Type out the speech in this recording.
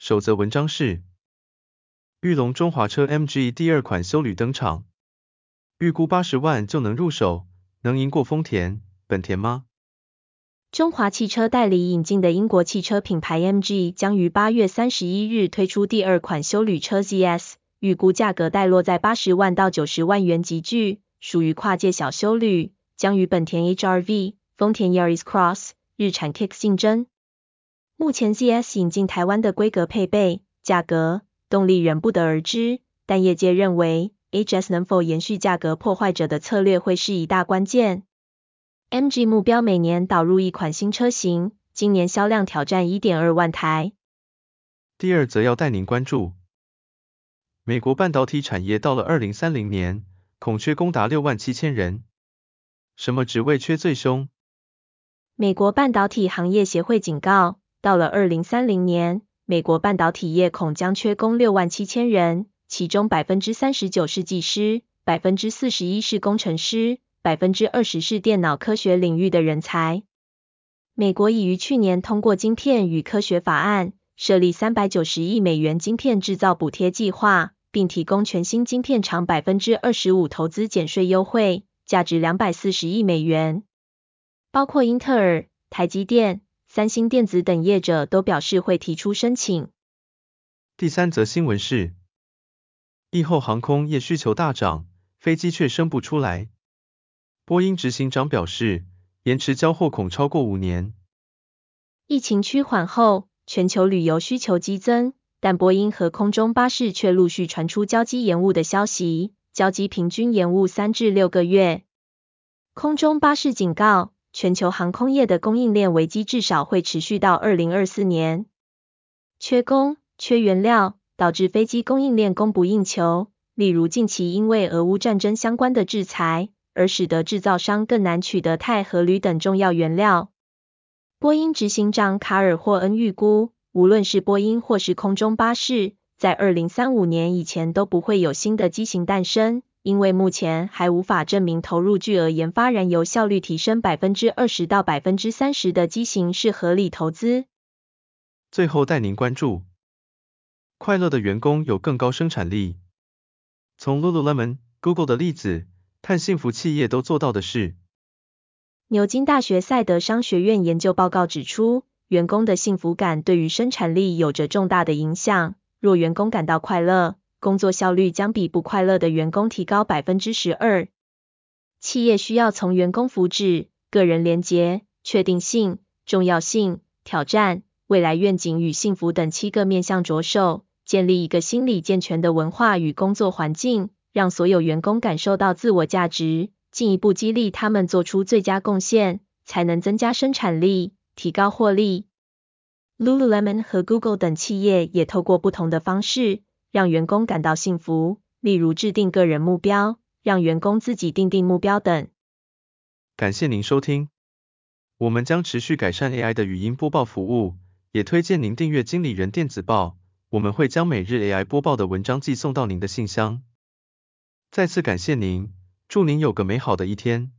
首则文章是：裕隆中华车 MG 第二款休旅登场，预估八十万就能入手，能赢过丰田、本田吗？中华汽车代理引进的英国汽车品牌 MG 将于八月三十一日推出第二款休旅车 ZS，预估价格带落在八十万到九十万元级距，属于跨界小休旅。将与本田 HR-V、丰田 Yaris Cross、日产 Kicks 竞争。目前 ZS 引进台湾的规格配备、价格、动力仍不得而知，但业界认为 HS 能否延续价格破坏者的策略会是一大关键。MG 目标每年导入一款新车型，今年销量挑战一点二万台。第二则要带您关注，美国半导体产业到了二零三零年，恐缺工达六万七千人。什么职位缺最凶？美国半导体行业协会警告，到了二零三零年，美国半导体业恐将缺工六万七千人，其中百分之三十九是技师，百分之四十一是工程师，百分之二十是电脑科学领域的人才。美国已于去年通过晶片与科学法案，设立三百九十亿美元晶片制造补贴计划，并提供全新晶片厂百分之二十五投资减税优惠。价值两百四十亿美元，包括英特尔、台积电、三星电子等业者都表示会提出申请。第三则新闻是，疫后航空业需求大涨，飞机却生不出来。波音执行长表示，延迟交货恐超过五年。疫情趋缓后，全球旅游需求激增，但波音和空中巴士却陆续传出交机延误的消息。交机平均延误三至六个月。空中巴士警告，全球航空业的供应链危机至少会持续到二零二四年。缺工、缺原料，导致飞机供应链供不应求。例如，近期因为俄乌战争相关的制裁，而使得制造商更难取得钛和铝等重要原料。波音执行长卡尔霍恩预估，无论是波音或是空中巴士，在二零三五年以前都不会有新的机型诞生，因为目前还无法证明投入巨额研发燃油效率提升百分之二十到百分之三十的机型是合理投资。最后带您关注，快乐的员工有更高生产力。从 Lululemon、Google 的例子，看幸福企业都做到的事。牛津大学赛德商学院研究报告指出，员工的幸福感对于生产力有着重大的影响。若员工感到快乐，工作效率将比不快乐的员工提高百分之十二。企业需要从员工福祉、个人连结、确定性、重要性、挑战、未来愿景与幸福等七个面向着手，建立一个心理健全的文化与工作环境，让所有员工感受到自我价值，进一步激励他们做出最佳贡献，才能增加生产力，提高获利。Lululemon 和 Google 等企业也透过不同的方式，让员工感到幸福，例如制定个人目标，让员工自己定定目标等。感谢您收听，我们将持续改善 AI 的语音播报服务，也推荐您订阅经理人电子报，我们会将每日 AI 播报的文章寄送到您的信箱。再次感谢您，祝您有个美好的一天。